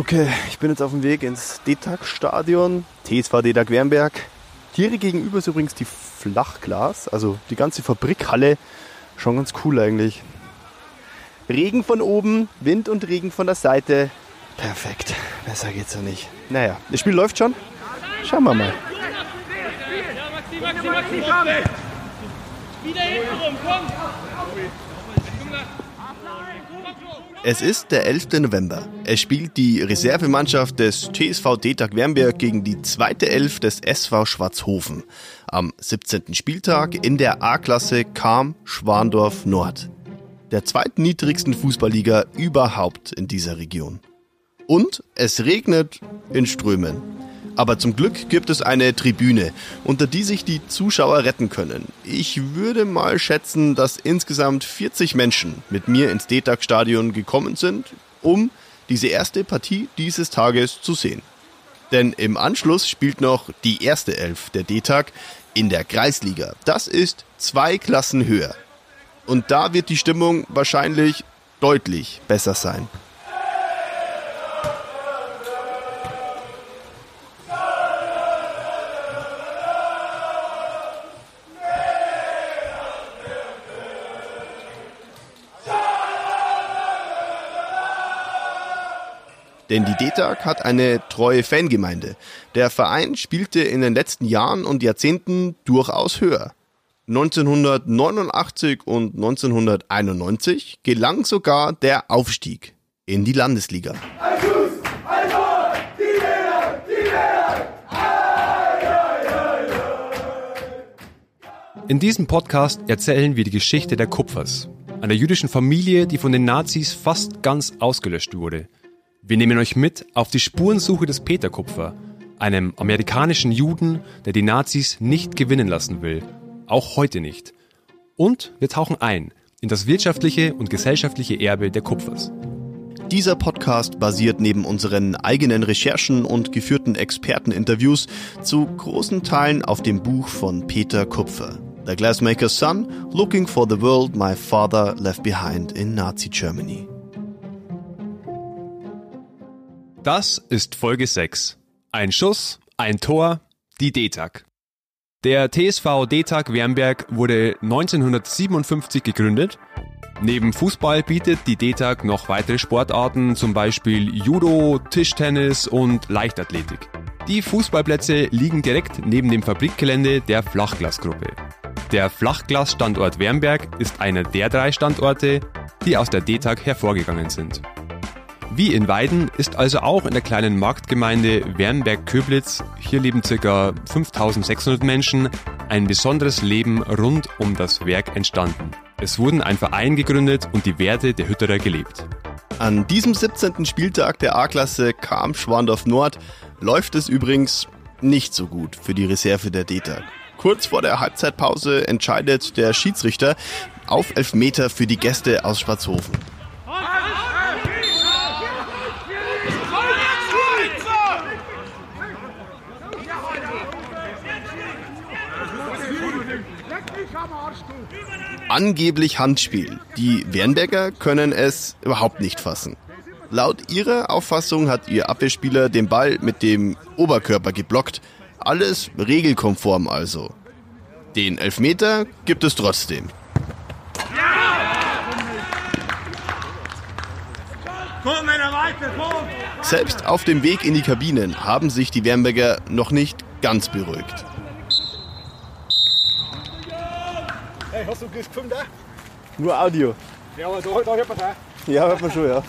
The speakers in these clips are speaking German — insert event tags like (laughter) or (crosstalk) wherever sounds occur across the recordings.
Okay, ich bin jetzt auf dem Weg ins DETAG-Stadion, TSV DETAG Wernberg. Hier gegenüber ist übrigens die Flachglas, also die ganze Fabrikhalle. Schon ganz cool eigentlich. Regen von oben, Wind und Regen von der Seite. Perfekt. Besser geht's ja nicht. Naja, das Spiel läuft schon. Schauen wir mal. Maxi, Maxi, Maxi! Wieder hinten rum, komm! Es ist der 11. November. Es spielt die Reservemannschaft des TSV Detag Wernberg gegen die zweite Elf des SV Schwarzhofen am 17. Spieltag in der A-Klasse Kam Schwandorf Nord, der zweitniedrigsten Fußballliga überhaupt in dieser Region. Und es regnet in Strömen. Aber zum Glück gibt es eine Tribüne, unter die sich die Zuschauer retten können. Ich würde mal schätzen, dass insgesamt 40 Menschen mit mir ins DETAG-Stadion gekommen sind, um diese erste Partie dieses Tages zu sehen. Denn im Anschluss spielt noch die erste Elf der DETAG in der Kreisliga. Das ist zwei Klassen höher. Und da wird die Stimmung wahrscheinlich deutlich besser sein. Denn die DETAG hat eine treue Fangemeinde. Der Verein spielte in den letzten Jahren und Jahrzehnten durchaus höher. 1989 und 1991 gelang sogar der Aufstieg in die Landesliga. In diesem Podcast erzählen wir die Geschichte der Kupfers, einer jüdischen Familie, die von den Nazis fast ganz ausgelöscht wurde. Wir nehmen euch mit auf die Spurensuche des Peter Kupfer, einem amerikanischen Juden, der die Nazis nicht gewinnen lassen will, auch heute nicht. Und wir tauchen ein in das wirtschaftliche und gesellschaftliche Erbe der Kupfers. Dieser Podcast basiert neben unseren eigenen Recherchen und geführten Experteninterviews zu großen Teilen auf dem Buch von Peter Kupfer. The Glassmaker's Son, Looking for the World My Father Left Behind in Nazi Germany. Das ist Folge 6. Ein Schuss, ein Tor, die DETAG. Der TSV DETAG Wernberg wurde 1957 gegründet. Neben Fußball bietet die DETAG noch weitere Sportarten, zum Beispiel Judo, Tischtennis und Leichtathletik. Die Fußballplätze liegen direkt neben dem Fabrikgelände der Flachglasgruppe. Der Flachglasstandort Wernberg ist einer der drei Standorte, die aus der DETAG hervorgegangen sind. Wie in Weiden ist also auch in der kleinen Marktgemeinde Wernberg-Köblitz, hier leben ca. 5600 Menschen, ein besonderes Leben rund um das Werk entstanden. Es wurden ein Verein gegründet und die Werte der Hütterer gelebt. An diesem 17. Spieltag der A-Klasse Kam Schwandorf Nord läuft es übrigens nicht so gut für die Reserve der DETAG. Kurz vor der Halbzeitpause entscheidet der Schiedsrichter auf Elfmeter für die Gäste aus Spatzhofen. Angeblich Handspiel. Die Wernberger können es überhaupt nicht fassen. Laut ihrer Auffassung hat ihr Abwehrspieler den Ball mit dem Oberkörper geblockt. Alles regelkonform also. Den Elfmeter gibt es trotzdem. Selbst auf dem Weg in die Kabinen haben sich die Wernberger noch nicht ganz beruhigt. Hey, hast du gefilmt da? Nur Audio. Ja, aber da, da hört man da. Ja, hört man schon, ja.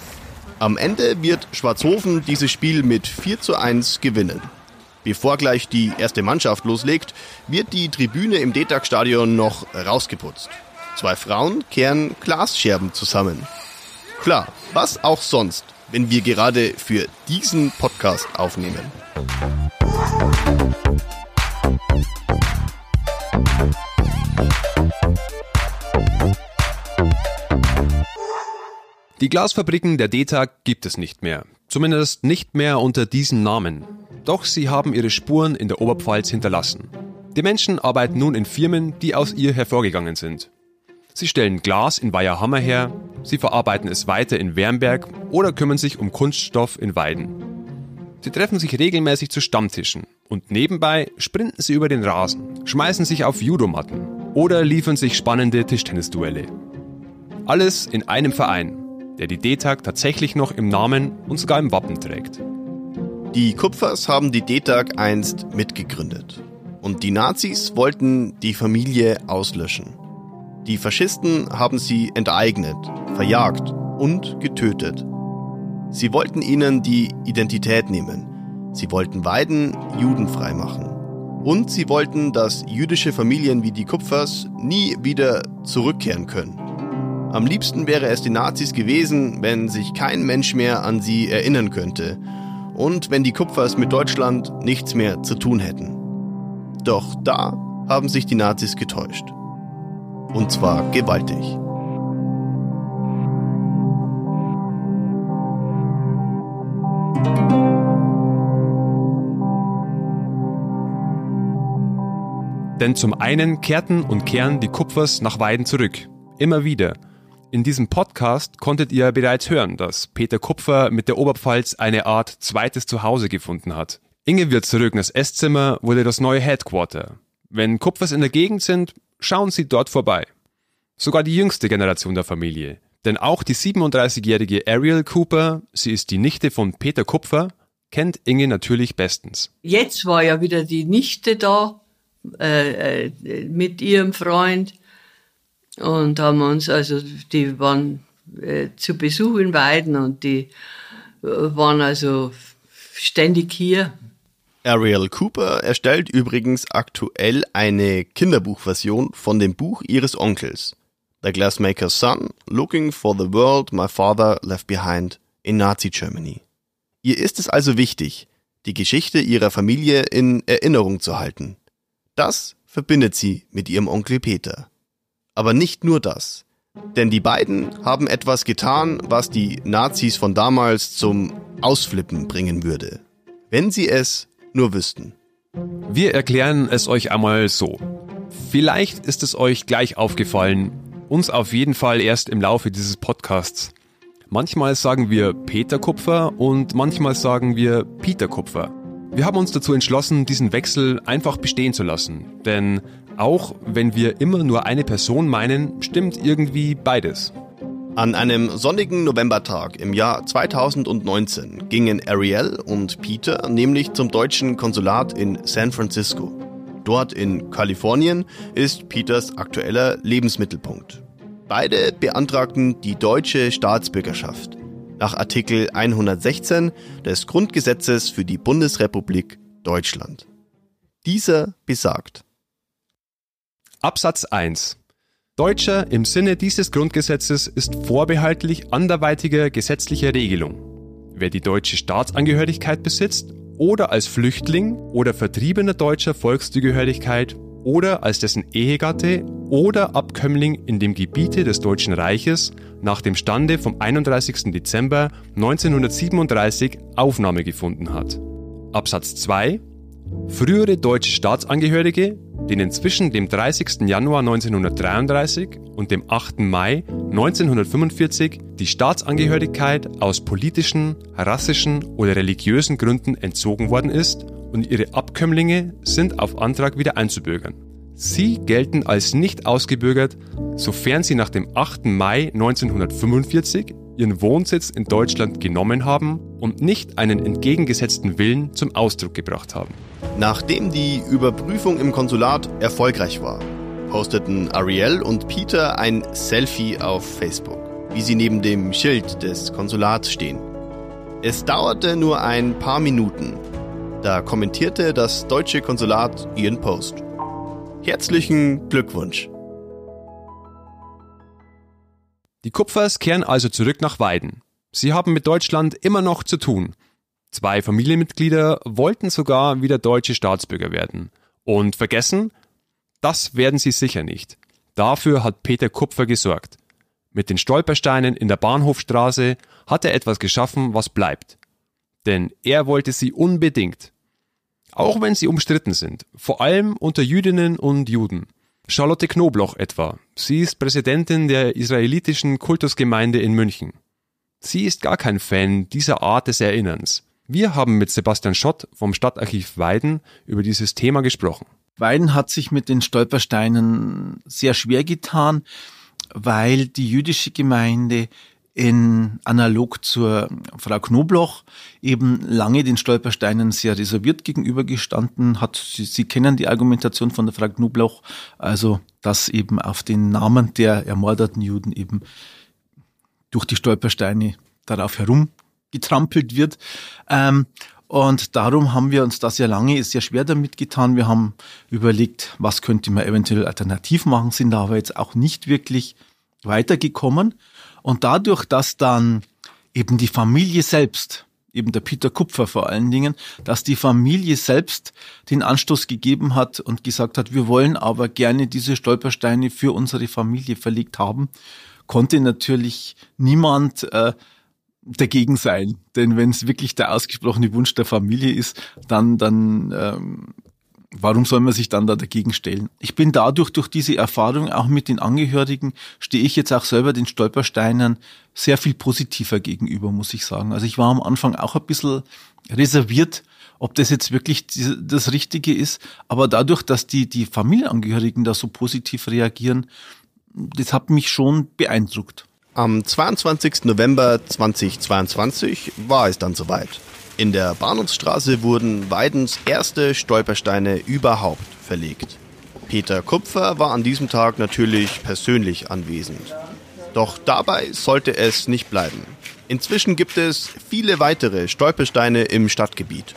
Am Ende wird Schwarzhofen dieses Spiel mit 4 zu 1 gewinnen. Bevor gleich die erste Mannschaft loslegt, wird die Tribüne im DETAG-Stadion noch rausgeputzt. Zwei Frauen kehren Glasscherben zusammen. Klar, was auch sonst, wenn wir gerade für diesen Podcast aufnehmen. Die Glasfabriken der DETAG gibt es nicht mehr. Zumindest nicht mehr unter diesem Namen. Doch sie haben ihre Spuren in der Oberpfalz hinterlassen. Die Menschen arbeiten nun in Firmen, die aus ihr hervorgegangen sind. Sie stellen Glas in Weiherhammer her, sie verarbeiten es weiter in Wernberg oder kümmern sich um Kunststoff in Weiden. Sie treffen sich regelmäßig zu Stammtischen und nebenbei sprinten sie über den Rasen, schmeißen sich auf Judomatten oder liefern sich spannende Tischtennisduelle. Alles in einem Verein, der die DETAG tatsächlich noch im Namen und sogar im Wappen trägt. Die Kupfers haben die DETAG einst mitgegründet. Und die Nazis wollten die Familie auslöschen. Die Faschisten haben sie enteignet, verjagt und getötet. Sie wollten ihnen die Identität nehmen. Sie wollten Weiden judenfrei machen. Und sie wollten, dass jüdische Familien wie die Kupfers nie wieder zurückkehren können. Am liebsten wäre es den Nazis gewesen, wenn sich kein Mensch mehr an sie erinnern könnte und wenn die Kupfers mit Deutschland nichts mehr zu tun hätten. Doch da haben sich die Nazis getäuscht. Und zwar gewaltig. Denn zum einen kehrten und kehren die Kupfers nach Weiden zurück. Immer wieder. In diesem Podcast konntet ihr bereits hören, dass Peter Kupfer mit der Oberpfalz eine Art zweites Zuhause gefunden hat. Inge wird zurück. Das Esszimmer wurde das neue Headquarter. Wenn Kupfers in der Gegend sind, schauen Sie dort vorbei. Sogar die jüngste Generation der Familie. Denn auch die 37-jährige Ariel Cooper, sie ist die Nichte von Peter Kupfer, kennt Inge natürlich bestens. Jetzt war ja wieder die Nichte da äh, äh, mit ihrem Freund und haben uns, also die waren äh, zu Besuch in Weiden und die äh, waren also ständig hier. Ariel Cooper erstellt übrigens aktuell eine Kinderbuchversion von dem Buch ihres Onkels, The Glassmaker's Son, Looking for the World My Father Left Behind in Nazi Germany. Ihr ist es also wichtig, die Geschichte ihrer Familie in Erinnerung zu halten. Das verbindet sie mit ihrem Onkel Peter. Aber nicht nur das. Denn die beiden haben etwas getan, was die Nazis von damals zum Ausflippen bringen würde. Wenn sie es nur wüssten. Wir erklären es euch einmal so. Vielleicht ist es euch gleich aufgefallen, uns auf jeden Fall erst im Laufe dieses Podcasts. Manchmal sagen wir Peter Kupfer und manchmal sagen wir Peter Kupfer. Wir haben uns dazu entschlossen, diesen Wechsel einfach bestehen zu lassen. Denn auch wenn wir immer nur eine Person meinen, stimmt irgendwie beides. An einem sonnigen Novembertag im Jahr 2019 gingen Ariel und Peter nämlich zum deutschen Konsulat in San Francisco. Dort in Kalifornien ist Peters aktueller Lebensmittelpunkt. Beide beantragten die deutsche Staatsbürgerschaft nach Artikel 116 des Grundgesetzes für die Bundesrepublik Deutschland. Dieser besagt Absatz 1 Deutscher im Sinne dieses Grundgesetzes ist vorbehaltlich anderweitiger gesetzlicher Regelung. Wer die deutsche Staatsangehörigkeit besitzt oder als Flüchtling oder vertriebener deutscher Volkszugehörigkeit oder als dessen Ehegatte oder Abkömmling in dem Gebiete des Deutschen Reiches nach dem Stande vom 31. Dezember 1937 Aufnahme gefunden hat. Absatz 2 Frühere deutsche Staatsangehörige, denen zwischen dem 30. Januar 1933 und dem 8. Mai 1945 die Staatsangehörigkeit aus politischen, rassischen oder religiösen Gründen entzogen worden ist und ihre Abkömmlinge sind auf Antrag wieder einzubürgern. Sie gelten als nicht ausgebürgert, sofern sie nach dem 8. Mai 1945 ihren Wohnsitz in Deutschland genommen haben und nicht einen entgegengesetzten Willen zum Ausdruck gebracht haben. Nachdem die Überprüfung im Konsulat erfolgreich war, posteten Ariel und Peter ein Selfie auf Facebook, wie sie neben dem Schild des Konsulats stehen. Es dauerte nur ein paar Minuten. Da kommentierte das deutsche Konsulat ihren Post. Herzlichen Glückwunsch. Die Kupfers kehren also zurück nach Weiden. Sie haben mit Deutschland immer noch zu tun. Zwei Familienmitglieder wollten sogar wieder deutsche Staatsbürger werden. Und vergessen? Das werden sie sicher nicht. Dafür hat Peter Kupfer gesorgt. Mit den Stolpersteinen in der Bahnhofstraße hat er etwas geschaffen, was bleibt. Denn er wollte sie unbedingt. Auch wenn sie umstritten sind, vor allem unter Jüdinnen und Juden. Charlotte Knobloch etwa. Sie ist Präsidentin der israelitischen Kultusgemeinde in München. Sie ist gar kein Fan dieser Art des Erinnerns. Wir haben mit Sebastian Schott vom Stadtarchiv Weiden über dieses Thema gesprochen. Weiden hat sich mit den Stolpersteinen sehr schwer getan, weil die jüdische Gemeinde in analog zur Frau Knobloch eben lange den Stolpersteinen sehr reserviert gegenübergestanden hat. Sie, Sie kennen die Argumentation von der Frau Knobloch, also dass eben auf den Namen der ermordeten Juden eben durch die Stolpersteine darauf herumgetrampelt wird. Ähm, und darum haben wir uns da sehr lange, sehr schwer damit getan. Wir haben überlegt, was könnte man eventuell alternativ machen, sind da aber jetzt auch nicht wirklich weitergekommen. Und dadurch, dass dann eben die Familie selbst, eben der Peter Kupfer vor allen Dingen, dass die Familie selbst den Anstoß gegeben hat und gesagt hat, wir wollen aber gerne diese Stolpersteine für unsere Familie verlegt haben, konnte natürlich niemand äh, dagegen sein. Denn wenn es wirklich der ausgesprochene Wunsch der Familie ist, dann, dann ähm, warum soll man sich dann da dagegen stellen? Ich bin dadurch, durch diese Erfahrung auch mit den Angehörigen, stehe ich jetzt auch selber den Stolpersteinen sehr viel positiver gegenüber, muss ich sagen. Also ich war am Anfang auch ein bisschen reserviert, ob das jetzt wirklich das Richtige ist. Aber dadurch, dass die, die Familienangehörigen da so positiv reagieren, das hat mich schon beeindruckt. Am 22. November 2022 war es dann soweit. In der Bahnhofsstraße wurden Weidens erste Stolpersteine überhaupt verlegt. Peter Kupfer war an diesem Tag natürlich persönlich anwesend. Doch dabei sollte es nicht bleiben. Inzwischen gibt es viele weitere Stolpersteine im Stadtgebiet.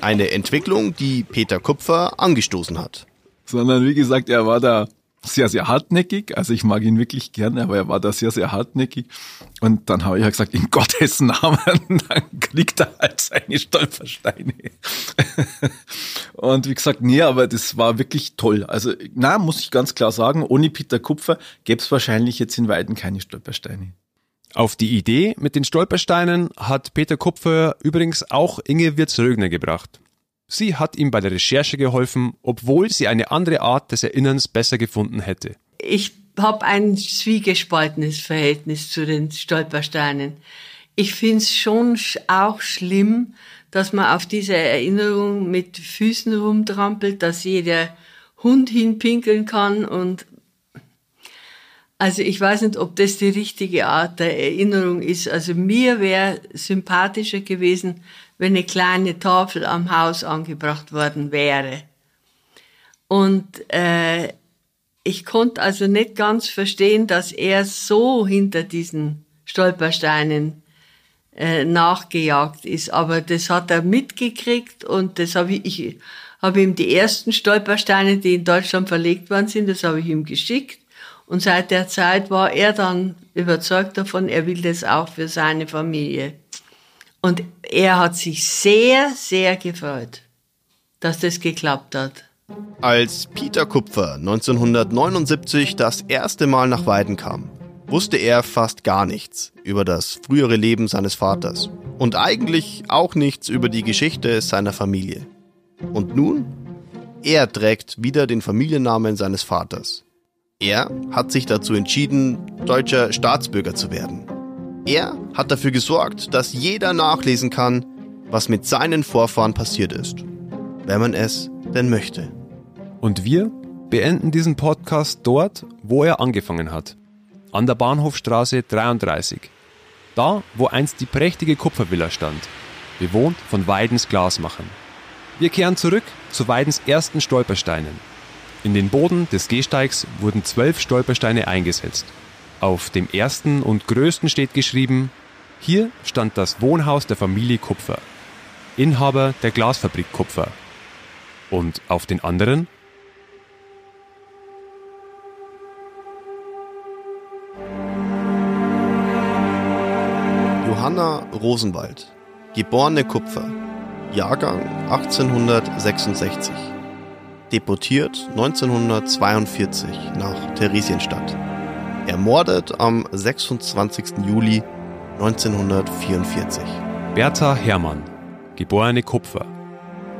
Eine Entwicklung, die Peter Kupfer angestoßen hat. Sondern wie gesagt, er war da sehr, sehr hartnäckig. Also ich mag ihn wirklich gerne, aber er war da sehr, sehr hartnäckig. Und dann habe ich ja gesagt, in (laughs) Gottes Namen, dann kriegt er halt seine Stolpersteine. (laughs) Und wie gesagt, nee, aber das war wirklich toll. Also, na, muss ich ganz klar sagen, ohne Peter Kupfer gäbe es wahrscheinlich jetzt in Weiden keine Stolpersteine. Auf die Idee mit den Stolpersteinen hat Peter Kupfer übrigens auch Inge Wirz-Rögner gebracht. Sie hat ihm bei der Recherche geholfen, obwohl sie eine andere Art des Erinnerns besser gefunden hätte. Ich habe ein zwiegespaltenes Verhältnis zu den Stolpersteinen. Ich finde es schon auch schlimm, dass man auf diese Erinnerung mit Füßen rumtrampelt, dass jeder Hund hinpinkeln kann und also ich weiß nicht, ob das die richtige Art der Erinnerung ist. Also mir wäre sympathischer gewesen, wenn eine kleine Tafel am Haus angebracht worden wäre. Und äh, ich konnte also nicht ganz verstehen, dass er so hinter diesen Stolpersteinen äh, nachgejagt ist. Aber das hat er mitgekriegt und das habe ich, ich habe ihm die ersten Stolpersteine, die in Deutschland verlegt worden sind, das habe ich ihm geschickt. Und seit der Zeit war er dann überzeugt davon, er will das auch für seine Familie. Und er hat sich sehr, sehr gefreut, dass das geklappt hat. Als Peter Kupfer 1979 das erste Mal nach Weiden kam, wusste er fast gar nichts über das frühere Leben seines Vaters und eigentlich auch nichts über die Geschichte seiner Familie. Und nun? Er trägt wieder den Familiennamen seines Vaters. Er hat sich dazu entschieden, deutscher Staatsbürger zu werden. Er hat dafür gesorgt, dass jeder nachlesen kann, was mit seinen Vorfahren passiert ist, wenn man es denn möchte. Und wir beenden diesen Podcast dort, wo er angefangen hat, an der Bahnhofstraße 33. Da, wo einst die prächtige Kupfervilla stand, bewohnt von Weidens Glasmachern. Wir kehren zurück zu Weidens ersten Stolpersteinen. In den Boden des Gehsteigs wurden zwölf Stolpersteine eingesetzt auf dem ersten und größten steht geschrieben, hier stand das Wohnhaus der Familie Kupfer, Inhaber der Glasfabrik Kupfer. Und auf den anderen? Johanna Rosenwald, geborene Kupfer, Jahrgang 1866, deportiert 1942 nach Theresienstadt ermordet am 26. Juli 1944. Bertha Hermann, geborene Kupfer,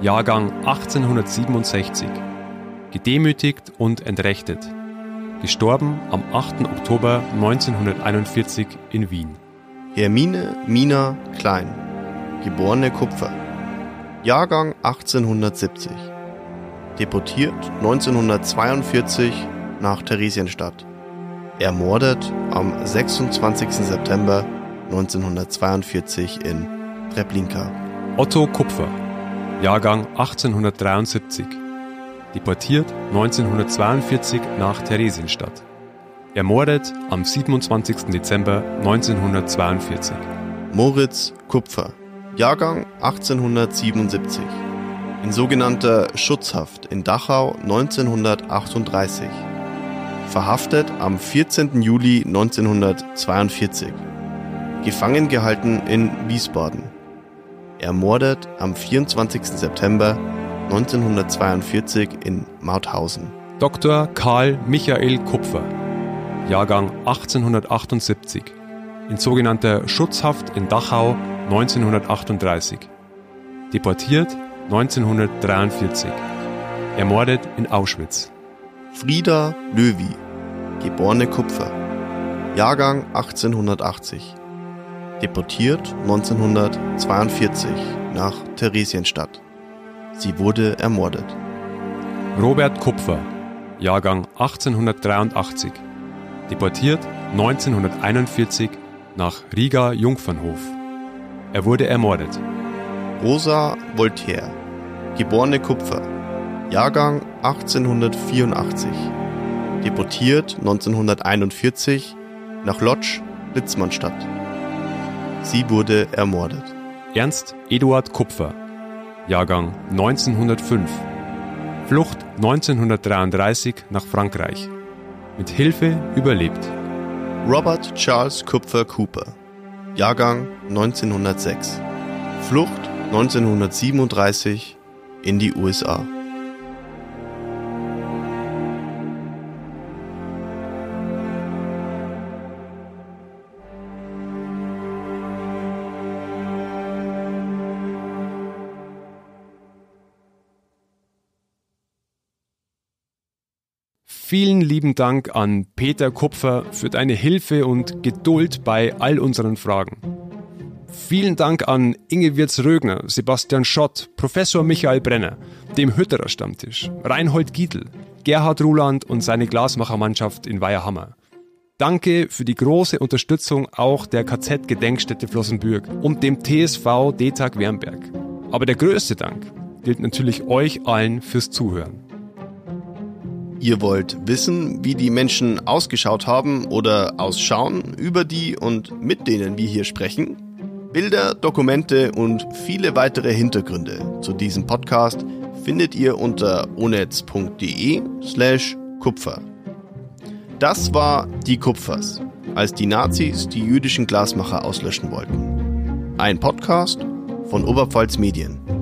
Jahrgang 1867, gedemütigt und entrechtet. Gestorben am 8. Oktober 1941 in Wien. Hermine Mina Klein, geborene Kupfer, Jahrgang 1870, deportiert 1942 nach Theresienstadt, ermordet am 26. September 1942 in Treblinka. Otto Kupfer, Jahrgang 1873, deportiert 1942 nach Theresienstadt, ermordet am 27. Dezember 1942. Moritz Kupfer, Jahrgang 1877, in sogenannter Schutzhaft in Dachau 1938, verhaftet am 14. Juli 1942, gefangen gehalten in Wiesbaden, ermordet am 24. September 1942 in Mauthausen. Dr. Karl Michael Kupfer, Jahrgang 1878, in sogenannter Schutzhaft in Dachau 1938, deportiert 1943, ermordet in Auschwitz. Frieda Löwy, geborene Kupfer, Jahrgang 1880, deportiert 1942 nach Theresienstadt. Sie wurde ermordet. Robert Kupfer, Jahrgang 1883, deportiert 1941 nach Riga Jungfernhof. Er wurde ermordet. Rosa Voltaire, geborene Kupfer, Jahrgang 1884, deportiert 1941 nach Lodz, Litzmannstadt. Sie wurde ermordet. Ernst Eduard Kupfer, Jahrgang 1905, Flucht 1933 nach Frankreich. Mit Hilfe überlebt. Robert Charles Kupfer Cooper, Jahrgang 1906, Flucht 1937 in die USA. Vielen lieben Dank an Peter Kupfer für deine Hilfe und Geduld bei all unseren Fragen. Vielen Dank an Inge Wirz-Rögner, Sebastian Schott, Professor Michael Brenner, dem Hütterer Stammtisch, Reinhold Giedl, Gerhard Ruland und seine Glasmachermannschaft in Weierhammer. Danke für die große Unterstützung auch der KZ-Gedenkstätte Flossenbürg und dem TSV Detag Wernberg. Aber der größte Dank gilt natürlich euch allen fürs Zuhören. Ihr wollt wissen, wie die Menschen ausgeschaut haben oder ausschauen, über die und mit denen wir hier sprechen? Bilder, Dokumente und viele weitere Hintergründe zu diesem Podcast findet ihr unter onetz.de slash Kupfer. Das war Die Kupfers, als die Nazis die jüdischen Glasmacher auslöschen wollten. Ein Podcast von Oberpfalz Medien.